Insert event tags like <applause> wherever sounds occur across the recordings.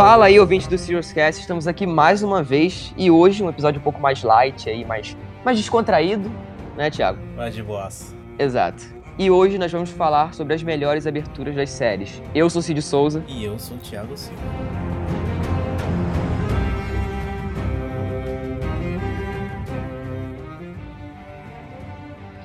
Fala aí, ouvinte do Serious Cast, estamos aqui mais uma vez e hoje um episódio um pouco mais light aí, mais, mais descontraído, né, Thiago? Mais de boas. Exato. E hoje nós vamos falar sobre as melhores aberturas das séries. Eu sou Cid Souza. E eu sou o Thiago Silva.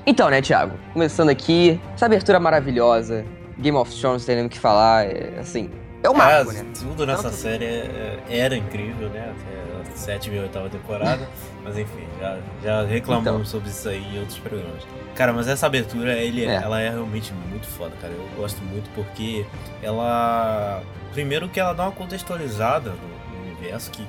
Então, né, Thiago? Começando aqui, essa abertura maravilhosa, Game of Thrones, tem nem o que falar, é, assim, é o marco, é, né? Tudo nessa Tanto... série é, era incrível, né? Até a sétima e oitava temporada. <laughs> mas enfim, já, já reclamamos então. sobre isso aí em outros programas. Cara, mas essa abertura, ele, é. ela é realmente muito foda, cara. Eu gosto muito porque ela. Primeiro que ela dá uma contextualizada no, universo que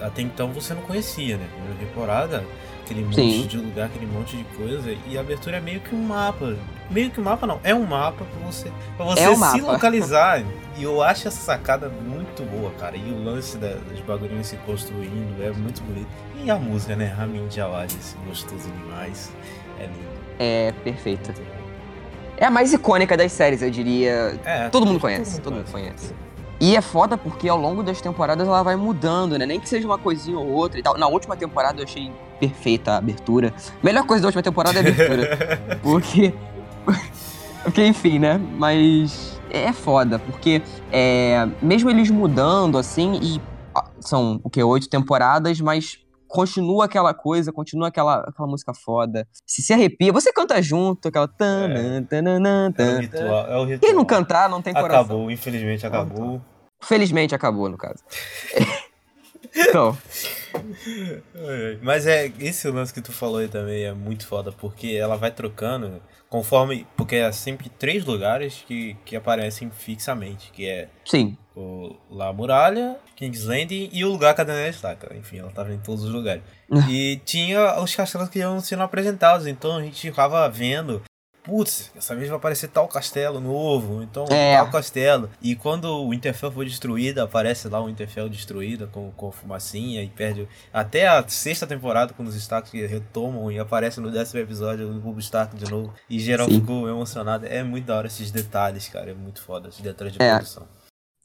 até então você não conhecia, né? Primeira temporada aquele monte Sim. de lugar, aquele monte de coisa. E a abertura é meio que um mapa. Meio que um mapa não, é um mapa pra você, pra você é um se mapa. localizar. e eu acho essa sacada muito boa, cara. E o lance da, dos bagulhinhos se construindo é muito bonito. E a música, né? Ramin Djawad, esse gostoso demais. É lindo. É perfeito. É a mais icônica das séries, eu diria. É, todo mundo conhece, todo mundo conhece. E é foda porque ao longo das temporadas ela vai mudando, né? Nem que seja uma coisinha ou outra e tal. Na última temporada eu achei perfeita a abertura. Melhor coisa da última temporada é a abertura. <laughs> porque. <laughs> porque, enfim, né? Mas é foda, porque é, mesmo eles mudando, assim, e são o que? Oito temporadas, mas continua aquela coisa, continua aquela, aquela música foda. Se se arrepia, você canta junto, aquela. É, é o ritual, é o ritual. Quem não cantar não tem coração. Acabou, infelizmente acabou. Felizmente acabou, no caso. <laughs> então. Mas é, esse lance que tu falou aí também é muito foda, porque ela vai trocando conforme. Porque é sempre três lugares que, que aparecem fixamente, que é. Sim. O, La Muralha, King's Landing e o lugar que a Daenerys está. Enfim, ela tava em todos os lugares. <laughs> e tinha os castelos que iam sendo apresentados, então a gente ficava vendo putz, dessa vez vai aparecer tal castelo novo, então é. tal castelo. E quando o Winterfell foi destruído, aparece lá o Winterfell destruído com, com fumacinha e perde. Até a sexta temporada, quando os Stark retomam e aparece no décimo episódio o Bob Stark de novo. E geral Sim. ficou emocionado. É muito da hora esses detalhes, cara. É muito foda esses detalhes de é. produção.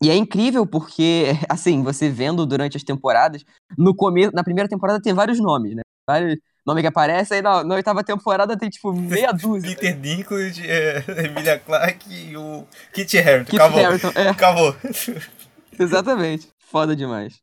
E é incrível porque, <laughs> assim, você vendo durante as temporadas, no começo, na primeira temporada tem vários nomes, né? Vários nome que aparece, aí na, na oitava temporada tem tipo meia dúzia. Peter Dinklage, é, <laughs> Emilia Clarke e o Kit Harington. Kit Acabou. Harington, é. Acabou. <laughs> Exatamente. Foda demais.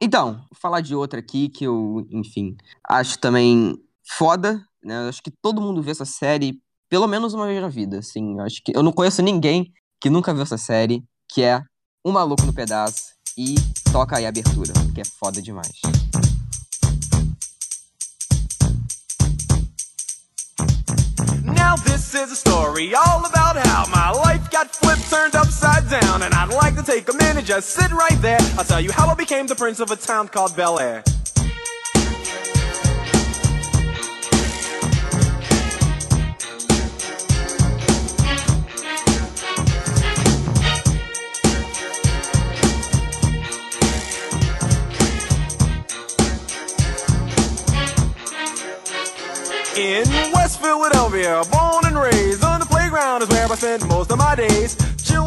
Então, vou falar de outra aqui que eu, enfim, acho também foda, né? Acho que todo mundo vê essa série pelo menos uma vez na vida, assim. Acho que eu não conheço ninguém que nunca viu essa série, que é Um Maluco no Pedaço e toca aí a abertura, que é foda demais. Now this is a story all about how my life got flipped, turned upside down, and I'd like to take a minute, just sit right there. I'll tell you how I became the prince of a town called Bel Air. In West Philadelphia, born and raised on the playground is where I spent most of my days.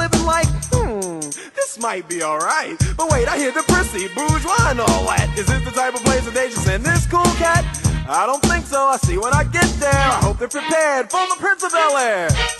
living like? Hmm, this might be alright. But wait, I hear the prissy, bourgeois and all that. Is this the type of place that they should send this cool cat? I don't think so. I see when I get there. I hope they're prepared for the Prince of Bel Air.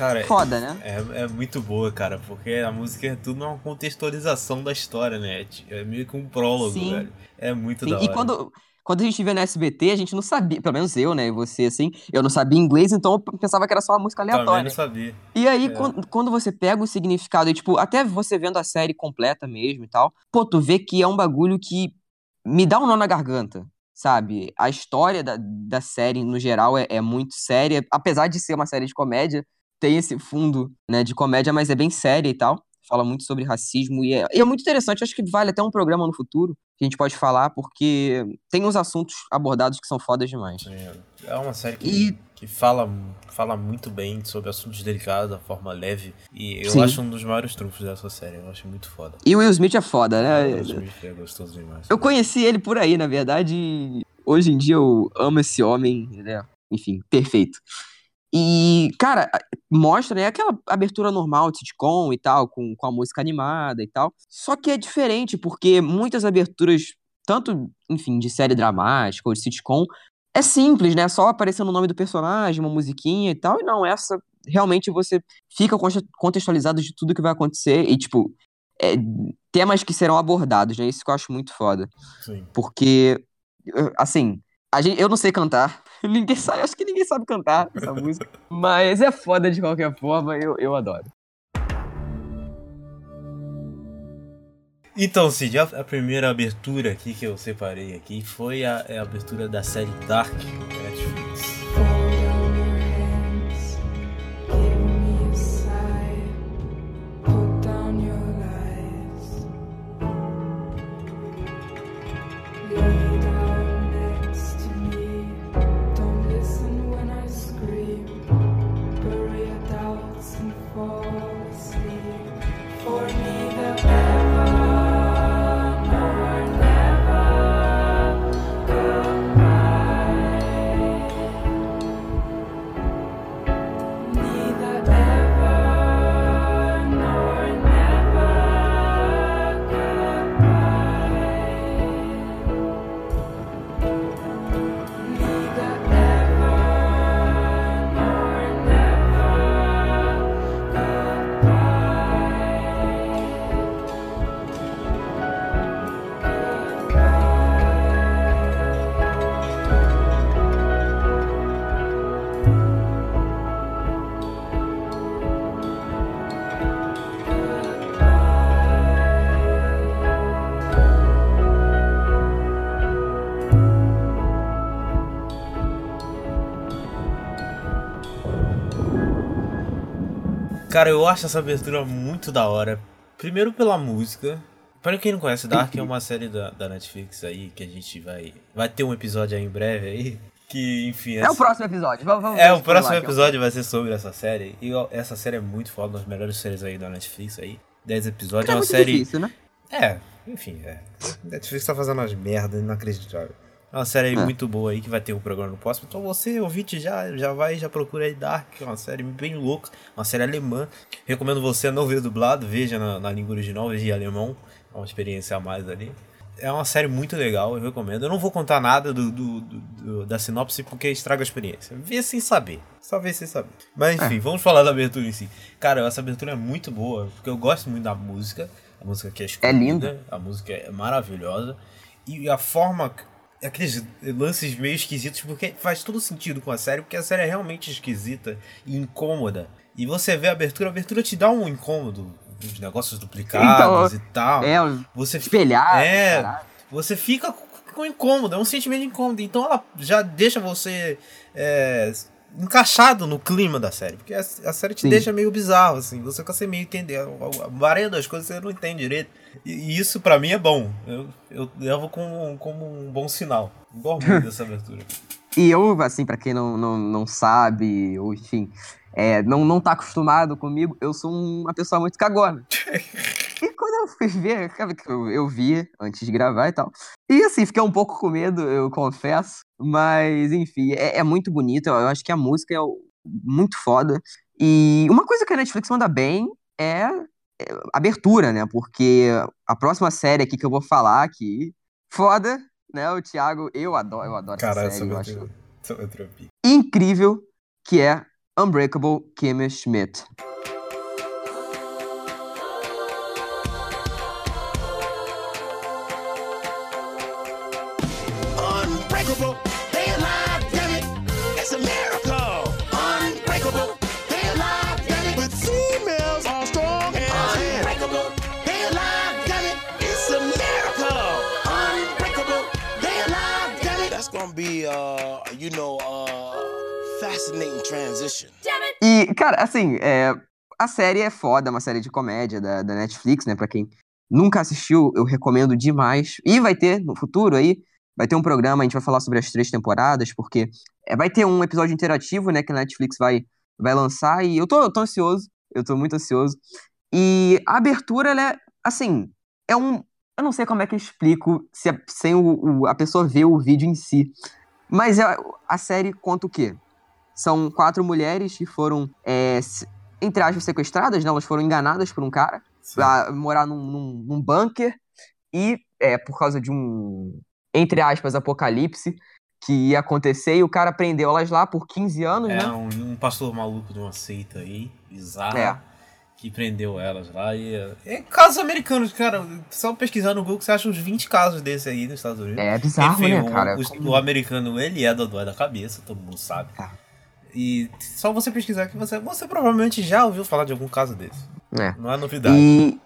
Cara, Foda, né? É, é muito boa, cara, porque a música é tudo uma contextualização da história, né? É meio que um prólogo, Sim. velho. É muito Sim. da hora. E quando, quando a gente via no SBT, a gente não sabia, pelo menos eu, né, e você, assim, eu não sabia inglês, então eu pensava que era só uma música aleatória. Também não sabia. E aí, é. quando, quando você pega o significado, e, tipo, até você vendo a série completa mesmo e tal, pô, tu vê que é um bagulho que me dá um nó na garganta, sabe? A história da, da série, no geral, é, é muito séria. Apesar de ser uma série de comédia, tem esse fundo, né, de comédia, mas é bem séria e tal. Fala muito sobre racismo e é, e é muito interessante. Acho que vale até um programa no futuro que a gente pode falar, porque tem uns assuntos abordados que são fodas demais. É, é uma série que, e... que fala, fala muito bem sobre assuntos delicados, da forma leve. E eu Sim. acho um dos maiores trunfos dessa série. Eu acho muito foda. E o Will Smith é foda, né? O Will Smith é gostoso demais. Eu conheci ele por aí, na verdade. Hoje em dia eu amo esse homem, né? Enfim, perfeito. E, cara, mostra, né, aquela abertura normal de sitcom e tal, com, com a música animada e tal. Só que é diferente, porque muitas aberturas, tanto, enfim, de série dramática ou de sitcom, é simples, né? Só aparecendo o nome do personagem, uma musiquinha e tal. E não, essa realmente você fica contextualizado de tudo que vai acontecer. E, tipo, é, temas que serão abordados, né? Isso que eu acho muito foda. Sim. Porque, assim, Gente, eu não sei cantar. <laughs> Ninguém sabe, acho que ninguém sabe cantar essa música. Mas é foda de qualquer forma, eu, eu adoro. Então, Cid, a, a, primeira abertura aqui que eu separei aqui foi a, é a abertura da série Dark Netflix. Cara, eu acho essa abertura muito da hora. Primeiro pela música. Para quem não conhece, Dark é uma série da, da Netflix aí que a gente vai. Vai ter um episódio aí em breve aí. Que, enfim. É essa... o próximo episódio. Vamos, vamos é, o próximo episódio vai ser sobre essa série. E essa série é muito foda, uma das melhores séries aí da Netflix aí. 10 episódios. É, é uma série. Difícil, né? É, enfim, é. Netflix tá fazendo umas merdas inacreditáveis. É uma série é. muito boa aí que vai ter um programa no próximo. Então você, ouvinte, já, já vai, já procura aí Dark, que é uma série bem louca, uma série alemã. Recomendo você a não ver dublado, veja na, na língua original, veja em alemão. É uma experiência a mais ali. É uma série muito legal, eu recomendo. Eu não vou contar nada do, do, do da sinopse porque estraga a experiência. Vê sem saber. Só vê sem saber. Mas enfim, é. vamos falar da abertura em si. Cara, essa abertura é muito boa, porque eu gosto muito da música. A música que é escolhida. É linda. A música é maravilhosa. E a forma aqueles lances meio esquisitos, porque faz todo sentido com a série, porque a série é realmente esquisita e incômoda. E você vê a abertura, a abertura te dá um incômodo, os negócios duplicados então, e tal. É, você espelhar. É, caralho. você fica com incômodo, é um sentimento incômodo. Então ela já deixa você é, encaixado no clima da série. Porque a, a série te Sim. deixa meio bizarro, assim. Você consegue meio entender. A, a maioria das coisas você não entende direito. E, e isso para mim é bom. Eu, eu levo como, como um bom sinal. Gosto muito dessa abertura. <laughs> E eu, assim, para quem não, não, não sabe, ou enfim, é, não, não tá acostumado comigo, eu sou uma pessoa muito cagona. <laughs> eu fui ver, eu, eu vi antes de gravar e tal. E assim, fiquei um pouco com medo, eu confesso. Mas, enfim, é, é muito bonito. Eu acho que a música é muito foda. E uma coisa que a Netflix manda bem é, é abertura, né? Porque a próxima série aqui que eu vou falar aqui, foda, né? O Thiago, eu adoro, eu adoro Caralho, essa série, eu acho incrível, que é Unbreakable Kimmy Schmidt. Uh, you know, uh fascinating transition. E, cara, assim, é, a série é foda, é uma série de comédia da, da Netflix, né? Pra quem nunca assistiu, eu recomendo demais. E vai ter no futuro aí, vai ter um programa, a gente vai falar sobre as três temporadas, porque é, vai ter um episódio interativo, né, que a Netflix vai, vai lançar, e eu tô, eu tô ansioso, eu tô muito ansioso. E a abertura, ela é, assim, é um. Eu não sei como é que eu explico se, sem o, o, a pessoa ver o vídeo em si. Mas é, a série conta o quê? São quatro mulheres que foram, é, entre aspas, sequestradas, né? Elas foram enganadas por um cara pra morar num, num, num bunker e, é, por causa de um, entre aspas, apocalipse que ia acontecer e o cara prendeu elas lá por 15 anos, é, né? É, um, um, pastor maluco de uma seita aí, bizarro, é. Que prendeu elas lá e... É casos americanos, cara, só pesquisar no Google você acha uns 20 casos desse aí nos Estados Unidos. É bizarro, Enfim, né, cara? O, o, o, americano, ele é do da cabeça, todo mundo sabe. Ah. E só você pesquisar que você, você provavelmente já ouviu falar de algum caso desse. É. Não é novidade. E,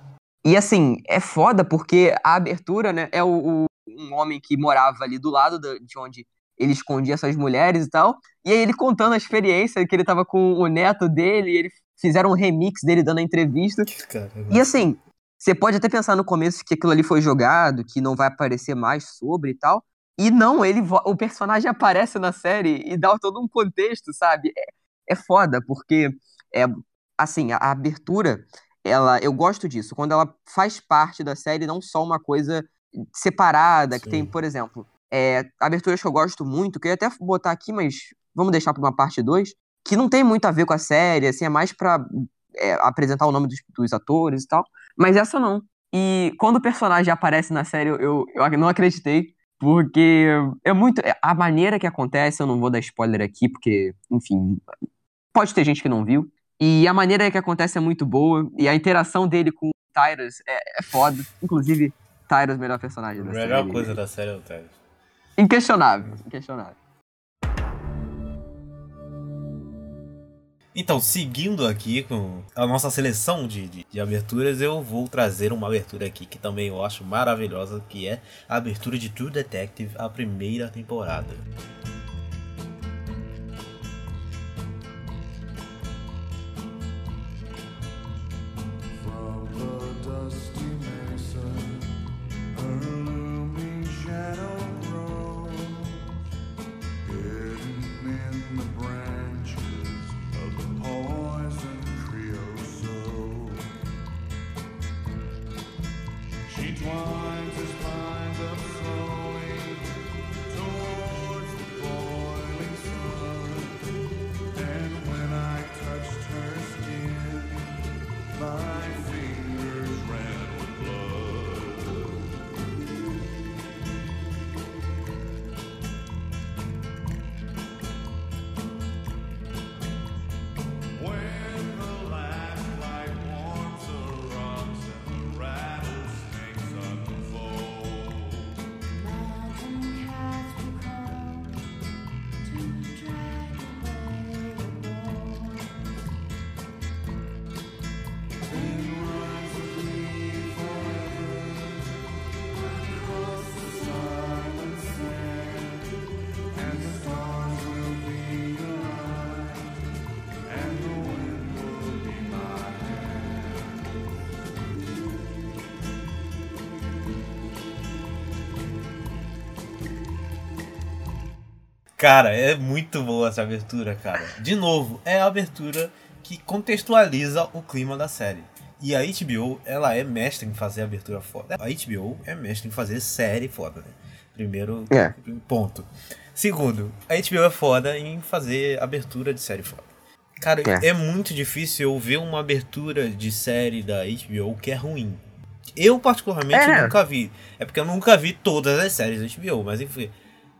e assim, é foda porque a abertura, né, é o, o um homem que morava ali do lado de onde ele escondia essas mulheres e tal. E aí ele contando a experiência que ele tava com o neto dele, e eles fizeram um remix dele dando a entrevista. Caramba. E assim, você pode até pensar no começo que aquilo ali foi jogado, que não vai aparecer mais sobre e tal. E não, ele o personagem <laughs> aparece na série e dá todo um contexto, sabe? É, é foda, porque é assim, a, a abertura, ela eu gosto disso, quando ela faz parte da série, não só uma coisa separada, Sim. que tem, por exemplo, é, aberturas que eu gosto muito, que eu ia até botar aqui, mas vamos deixar para uma parte 2, que não tem muito a ver com a série, assim, é mais pra é, apresentar o nome dos, dos, atores e tal, mas essa não. E quando o personagem aparece na série, eu, eu não acreditei, porque é muito. É, a maneira que acontece, eu não vou dar spoiler aqui, porque, enfim, pode ter gente que não viu. E a maneira que acontece é muito boa. E a interação dele com o Tyrus é, é foda. Inclusive, Tyrus, melhor personagem da série. A melhor coisa da série é o Tyrus. Inquestionável, inquestionável. Então, seguindo aqui com a nossa seleção de, de, de, aberturas, eu vou trazer uma abertura aqui que também eu acho maravilhosa, que é a abertura de True Detective, a primeira temporada. Cara, é muito boa essa abertura, cara. De novo, é a abertura que contextualiza o clima da série. E a HBO, ela é mestre em fazer abertura foda. A HBO é mestre em fazer série foda, né? Primeiro é. ponto. Segundo, a HBO é foda em fazer abertura de série foda. Cara, é. é muito difícil eu ver uma abertura de série da HBO que é ruim. Eu, particularmente, é. nunca vi. É porque eu nunca vi todas as séries da HBO, mas enfim.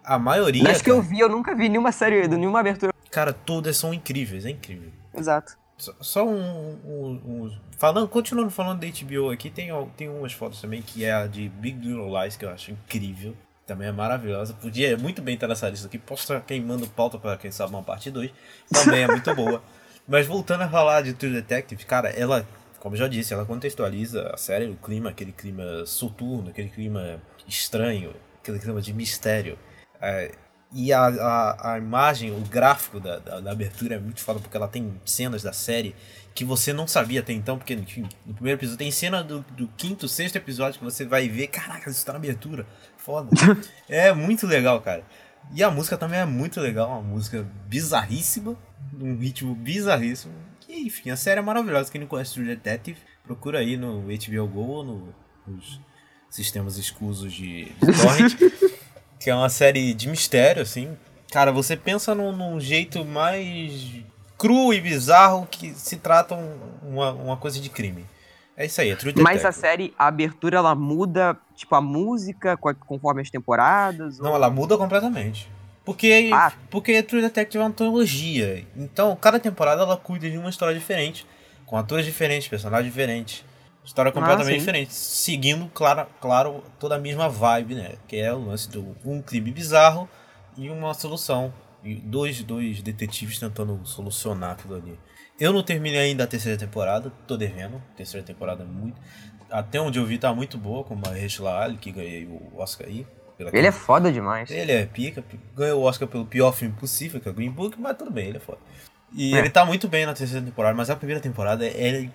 A maioria. Mas que eu vi, eu nunca vi nenhuma série, nenhuma abertura. Cara, todas são incríveis, é incrível. Exato. Só, só um, um, um, Falando, continuando falando da HBO aqui, tem, tem umas fotos também que é a de Big Little Lies, que eu acho incrível. Também é maravilhosa. Podia muito bem estar nessa lista aqui. Posso estar queimando pauta para quem sabe uma parte 2. Também é muito boa. <laughs> Mas voltando a falar de True Detective, cara, ela, como eu já disse, ela contextualiza a série, o clima, aquele clima soturno, aquele clima estranho, aquele clima de mistério. É, e a, a, a, imagem, o gráfico da, da, da, abertura é muito foda, porque ela tem cenas da série que você não sabia até então, porque enfim, no primeiro episódio tem cena do, do quinto, sexto episódio que você vai ver, caraca, isso tá na abertura. Foda. <laughs> é muito legal, cara. E a música também é muito legal, uma música bizarríssima, um ritmo bizarríssimo. E, enfim, a série é maravilhosa. Quem não conhece True Detective, procura aí no HBO Go ou no, nos sistemas escusos de, de torrent. <laughs> que é uma série de mistério, assim. Cara, você pensa num, num jeito mais cru e bizarro que se trata uma, uma coisa de crime. É isso aí, é True Detective. Mas a série, a abertura, ela muda, tipo, a música conforme as temporadas? Não, ou... ela muda completamente. Porque, ah. porque True Detective é uma antologia. Então, cada temporada ela cuida de uma história diferente. Com atores diferentes, personagens diferentes. História ah, completamente ah, diferente. Seguindo, claro, claro, toda a mesma vibe, né? Que é o lance de um crime bizarro e uma solução. E dois, dois detetives tentando solucionar tudo ali. Eu não terminei ainda a terceira temporada, tô devendo. Terceira temporada é muito. Até onde eu vi tá muito boa, com a Mahershala Ali, que ganhei o Oscar aí. Ele é foda demais. Ele é pica, ganhou o Oscar pelo pior filme possível, que é o Green Book, mas tudo bem, ele é foda. E é. ele tá muito bem na terceira temporada, mas a primeira temporada é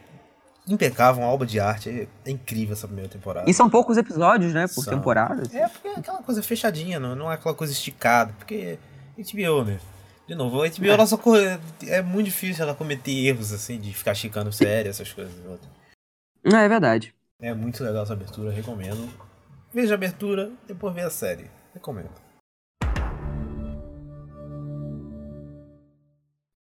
impecável, uma obra de arte. É, é, incrível essa primeira temporada. E são poucos episódios, né, por são. temporada. É, porque é aquela coisa fechadinha, não, não é aquela coisa esticada, porque HBO, né? De novo, a HBO é. Nossa, é muito difícil ela cometer erros assim, de ficar chicando série, essas coisas. É, é verdade. É muito legal essa abertura, recomendo. Veja a abertura, depois veja a série. Recomendo.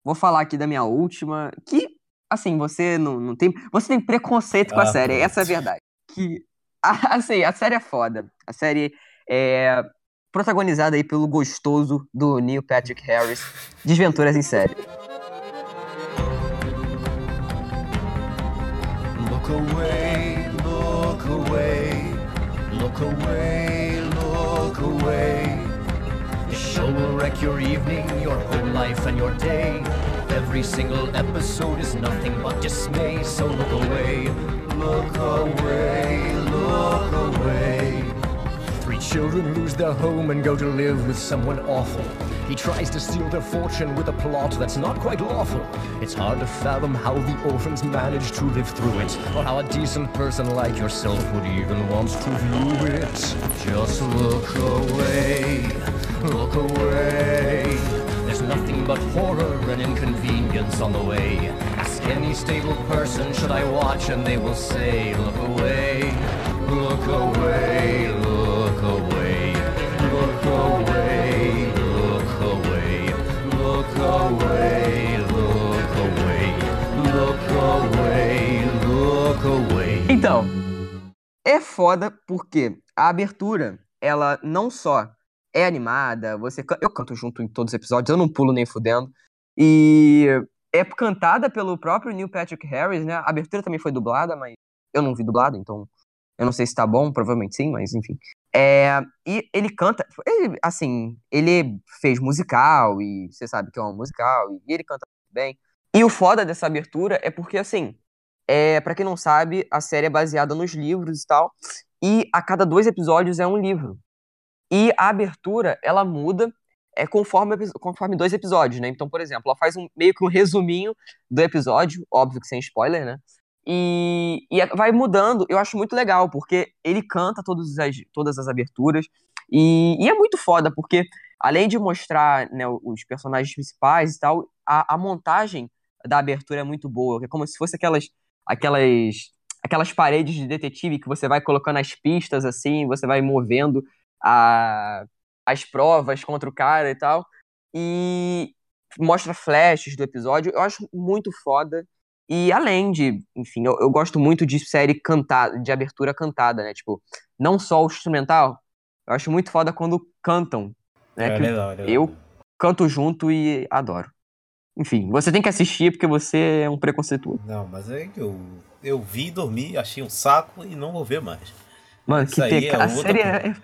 Vou falar aqui da minha última, que, assim, você não, não tem. Você tem preconceito com a ah, série, pronto. essa é a verdade. Que, assim, a série é foda. A série é protagonizada aí pelo gostoso do Neil Patrick Harris, Desventuras em Série. Look away, look away, look away, show will wreck your evening, your whole life and your day. Every single episode is nothing but dismay, so look away, look away, look away. Three children lose their home and go to live with someone awful. He tries to steal their fortune with a plot that's not quite lawful. It's hard to fathom how the orphans manage to live through it, or how a decent person like yourself would even want to view it. Just look away, look away. There's nothing but horror and inconvenience on the way. Ask any stable person, should I watch, and they will say, Look away, look away, look away, look away, look away, look away, look away, look away, look away. Então, é foda porque a abertura, ela não só é animada, você eu canto junto em todos os episódios, eu não pulo nem fudendo. E é cantada pelo próprio Neil Patrick Harris, né? A abertura também foi dublada, mas eu não vi dublado, então eu não sei se tá bom, provavelmente sim, mas enfim. É, e ele canta, ele, assim, ele fez musical, e você sabe que é um musical, e ele canta muito bem. E o foda dessa abertura é porque, assim, é, para quem não sabe, a série é baseada nos livros e tal, e a cada dois episódios é um livro. E a abertura, ela muda é, conforme, conforme dois episódios, né? Então, por exemplo, ela faz um, meio que um resuminho do episódio, óbvio que sem spoiler, né? E, e vai mudando, eu acho muito legal, porque ele canta todas as, todas as aberturas, e, e é muito foda, porque além de mostrar né, os personagens principais e tal, a, a montagem da abertura é muito boa. É como se fosse aquelas, aquelas, aquelas paredes de detetive que você vai colocando as pistas assim, você vai movendo a, as provas contra o cara e tal. E mostra flashes do episódio. Eu acho muito foda. E além de, enfim, eu, eu gosto muito de série cantada, de abertura cantada, né? Tipo, não só o instrumental. Eu acho muito foda quando cantam. Né? É legal, é legal. Eu canto junto e adoro. Enfim, você tem que assistir porque você é um preconceituoso. Não, mas é que eu, eu vi, dormi, achei um saco e não vou ver mais. Mano, Isso que pecado. É a série é...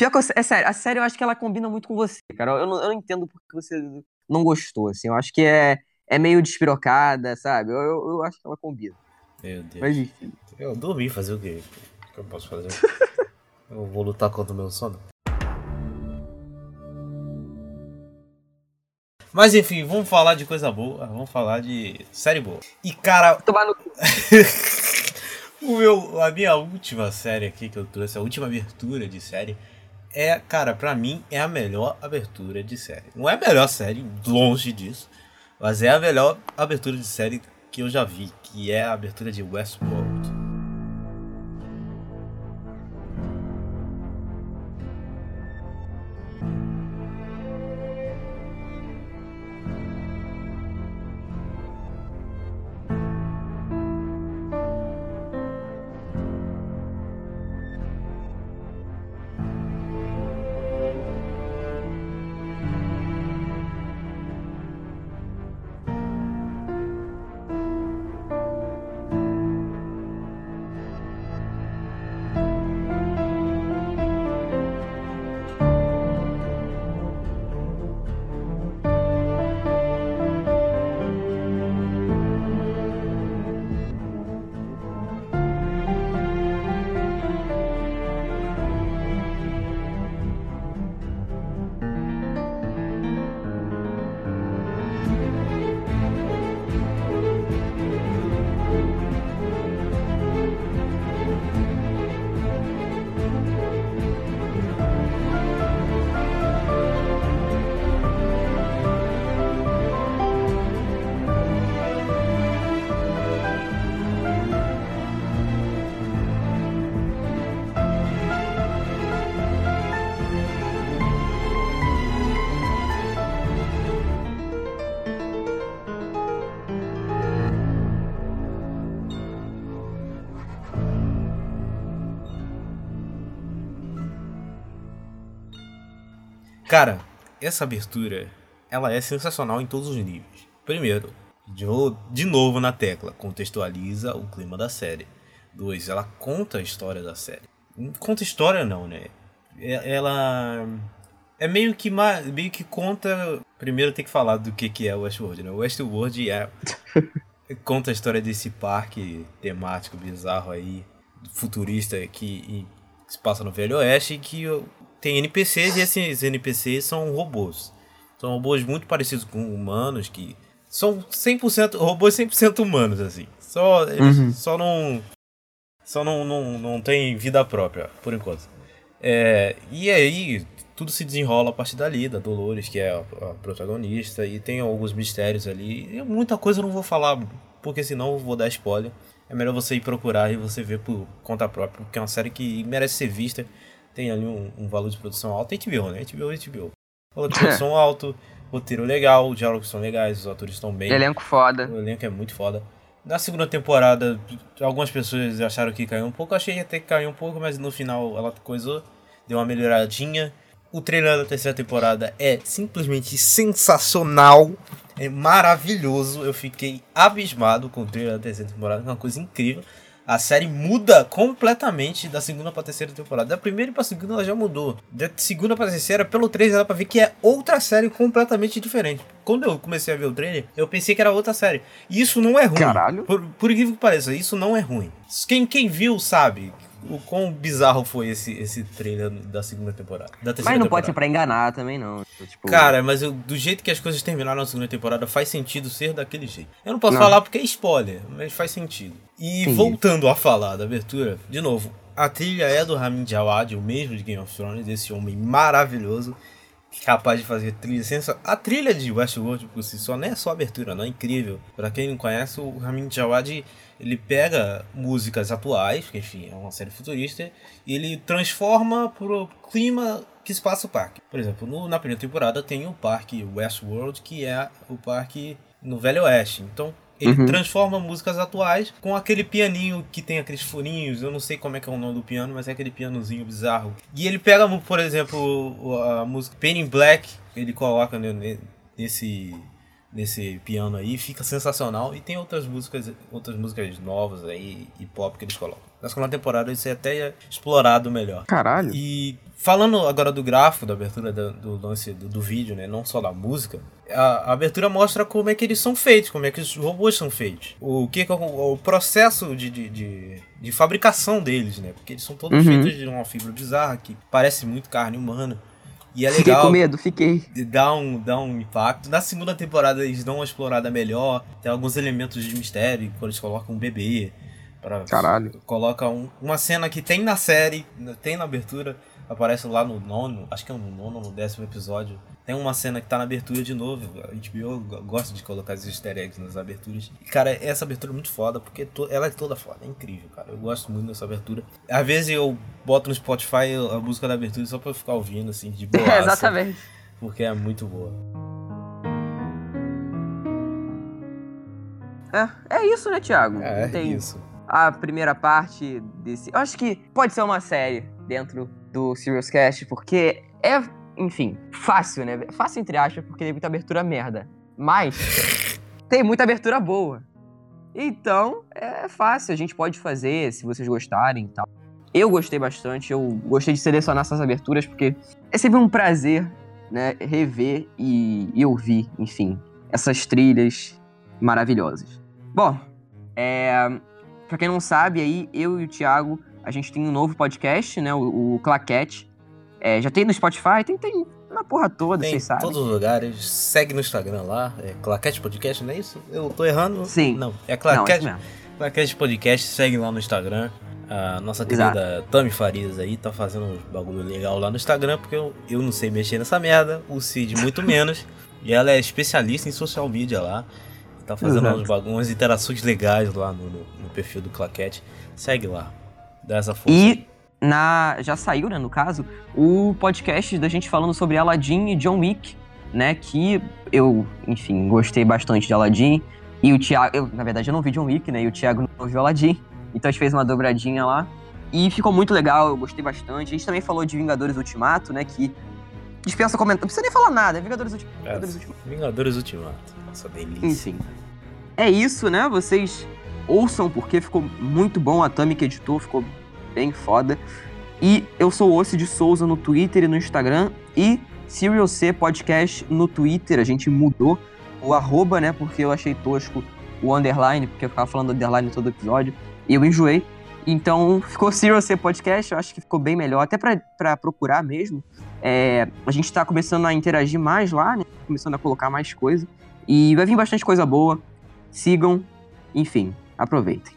Pior que eu, é sério, a série eu acho que ela combina muito com você, cara. Eu não, eu não entendo porque você não gostou, assim. Eu acho que é, é meio despirocada, sabe? Eu, eu, eu acho que ela combina. Meu Deus. Mas enfim. Eu dormi fazer o quê? O que eu posso fazer? <laughs> eu vou lutar contra o meu sono. Mas enfim, vamos falar de coisa boa, vamos falar de série boa. E cara. Tomar no <laughs> o meu, a minha última série aqui que eu trouxe, a última abertura de série, é, cara, pra mim é a melhor abertura de série. Não é a melhor série, longe disso, mas é a melhor abertura de série que eu já vi, que é a abertura de Westworld. Cara, essa abertura, ela é sensacional em todos os níveis. Primeiro, de novo na tecla, contextualiza o clima da série. Dois, ela conta a história da série. Conta história não, né? É, ela é meio que meio que conta. Primeiro tem que falar do que que é o Westworld, né? Westworld é <laughs> conta a história desse parque temático bizarro aí, futurista que, se passa no Velho Oeste, que tem NPCs e esses NPCs são robôs. São robôs muito parecidos com humanos que são 100% robôs 100% humanos assim. Só eles uhum. só não só não, não, não tem vida própria por enquanto. É, e aí tudo se desenrola a partir dali, da Dolores, que é a, a, protagonista, e tem alguns mistérios ali. E muita coisa eu não vou falar, porque senão eu vou dar spoiler. É melhor você ir procurar e você ver por conta própria, porque é uma série que merece ser vista tem ali um, um valor de produção alto. HBO, né? HBO, HBO. Valor de produção alto, roteiro legal, os diálogos são legais, os atores estão bem. Elenco foda. O elenco é muito foda. Na segunda temporada, algumas pessoas acharam que caiu um pouco. Achei até que caiu um pouco, mas no final ela coisou, deu uma melhoradinha. O trailer da terceira temporada é simplesmente sensacional. É maravilhoso. Eu fiquei abismado com o trailer da terceira temporada, é uma coisa incrível a série muda completamente da segunda pra terceira temporada. Da primeira pra segunda ela já mudou. Da segunda pra terceira, pelo trailer, dá pra ver que é outra série completamente diferente. Quando eu comecei a ver o trailer, eu pensei que era outra série. E isso não é ruim. Caralho. Por, por incrível que pareça, isso não é ruim. Quem, quem viu sabe o quão bizarro foi esse, esse trailer da segunda temporada. Da mas não temporada. pode ser pra enganar também, não. Tipo... Cara, mas eu, do jeito que as coisas terminaram na segunda temporada, faz sentido ser daquele jeito. Eu não posso não. falar porque é spoiler, mas faz sentido. E Entendi. voltando a falar da abertura, de novo, a trilha é do Ramin Djawad, o mesmo de Game of Thrones, esse homem maravilhoso. Capaz de fazer trilha A trilha de Westworld por si só não é só abertura, não é incrível. Para quem não conhece, o Ramin Djawadi ele pega músicas atuais, que enfim é uma série futurista, e ele transforma pro clima que se passa o parque. Por exemplo, no, na primeira temporada tem o parque Westworld, que é o parque no Velho Oeste. Então ele uhum. transforma músicas atuais com aquele pianinho que tem aqueles furinhos. Eu não sei como é que é o nome do piano, mas é aquele pianozinho bizarro. E ele pega, por exemplo, a música Pain in Black, ele coloca nesse nesse piano aí, fica sensacional. E tem outras músicas, outras músicas novas aí e pop que eles colocam. Na segunda temporada isso é até explorado melhor. Caralho. E falando agora do gráfico, da abertura do, do lance do, do, vídeo, né? Não só da música. A, a, abertura mostra como é que eles são feitos, como é que os robôs são feitos. O que é o, o processo de, de, de, de, fabricação deles, né? Porque eles são todos uhum. feitos de uma fibra bizarra que parece muito carne humana. E é legal. Fiquei com medo, fiquei. Dá um, dá um impacto. Na segunda temporada eles dão uma explorada melhor. Tem alguns elementos de mistério, quando eles colocam um bebê. Pra, Caralho. Coloca um, uma cena que tem na série, tem na abertura, aparece lá no nono, acho que é no nono ou no décimo episódio. Tem uma cena que tá na abertura de novo. A HBO gosta de colocar esses easter eggs nas aberturas. E, cara, essa abertura é muito foda, porque ela é toda foda, é incrível, cara. Eu gosto muito dessa abertura. Às vezes eu boto no Spotify a música da abertura só pra eu ficar ouvindo, assim, de <laughs> boa. exatamente. Porque é muito boa. É, é isso, né, Thiago? É, é isso. A primeira parte desse. Eu acho que pode ser uma série dentro do Serious Cast, porque é, enfim, fácil, né? Fácil entre aspas, porque tem muita abertura merda. Mas tem muita abertura boa. Então, é fácil, a gente pode fazer, se vocês gostarem e tal. Eu gostei bastante, eu gostei de selecionar essas aberturas, porque é sempre um prazer, né, rever e, e ouvir, enfim, essas trilhas maravilhosas. Bom, é, pra quem não sabe, aí, eu e o Thiago a gente tem um novo podcast, né? O, o Claquete. É, já tem no Spotify, tem, tem na porra toda, vocês sabem. Em todos os lugares. Segue no Instagram lá. É Claquete Podcast, não é isso? Eu tô errando? Sim. Não, é Claquete. Não, é Claquete Podcast, segue lá no Instagram. A nossa querida Exato. Tami Farias aí tá fazendo um bagulho legal lá no Instagram, porque eu, eu não sei mexer nessa merda, o Cid muito <laughs> menos. e ela é especialista em social media lá. Tá fazendo uns umas interações legais lá no, no, no perfil do Claquete. Segue lá. Dessa força. E na, já saiu, né, no caso, o podcast da gente falando sobre Aladdin e John Wick, né, que eu, enfim, gostei bastante de Aladdin. E o Thiago, eu, na verdade, eu não vi John Wick, né, e o Thiago não viu Aladdin. Então a gente fez uma dobradinha lá. E ficou muito legal, eu gostei bastante. A gente também falou de Vingadores Ultimato, né, que dispensa comentário. Não precisa nem falar nada, é Vingadores, é, Vingadores Ultimato. Vingadores Ultimato, nossa delícia. Enfim. É isso, né, vocês ouçam porque ficou muito bom. A Tami que editou ficou bem foda. E eu sou o Ossi de Souza no Twitter e no Instagram. E Serial C Podcast no Twitter. A gente mudou o arroba, né? Porque eu achei tosco o underline, porque eu ficava falando underline todo episódio. E eu enjoei. Então <laughs> ficou Serial C Podcast. Eu acho que ficou bem melhor, até para procurar mesmo. É, a gente tá começando a interagir mais lá, né? Começando a colocar mais coisa. E vai vir bastante coisa boa. Sigam, enfim, aproveitem.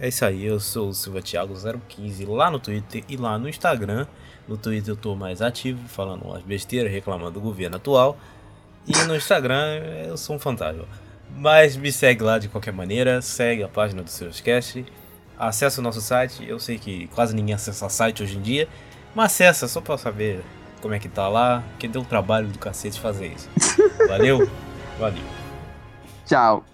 É isso aí, eu sou o Silva Thiago 015 lá no Twitter e lá no Instagram. No Twitter eu tô mais ativo, falando umas besteiras, reclamando do governo atual. E no Instagram eu sou um fantasma. Mas me segue lá de qualquer maneira, segue a página do Seuscast, acessa o nosso site. Eu sei que quase ninguém acessa site hoje em dia, mas acessa só pra saber como é que tá lá, que deu um trabalho do cacete fazer isso. <laughs> Valeu, valeu. Tchau.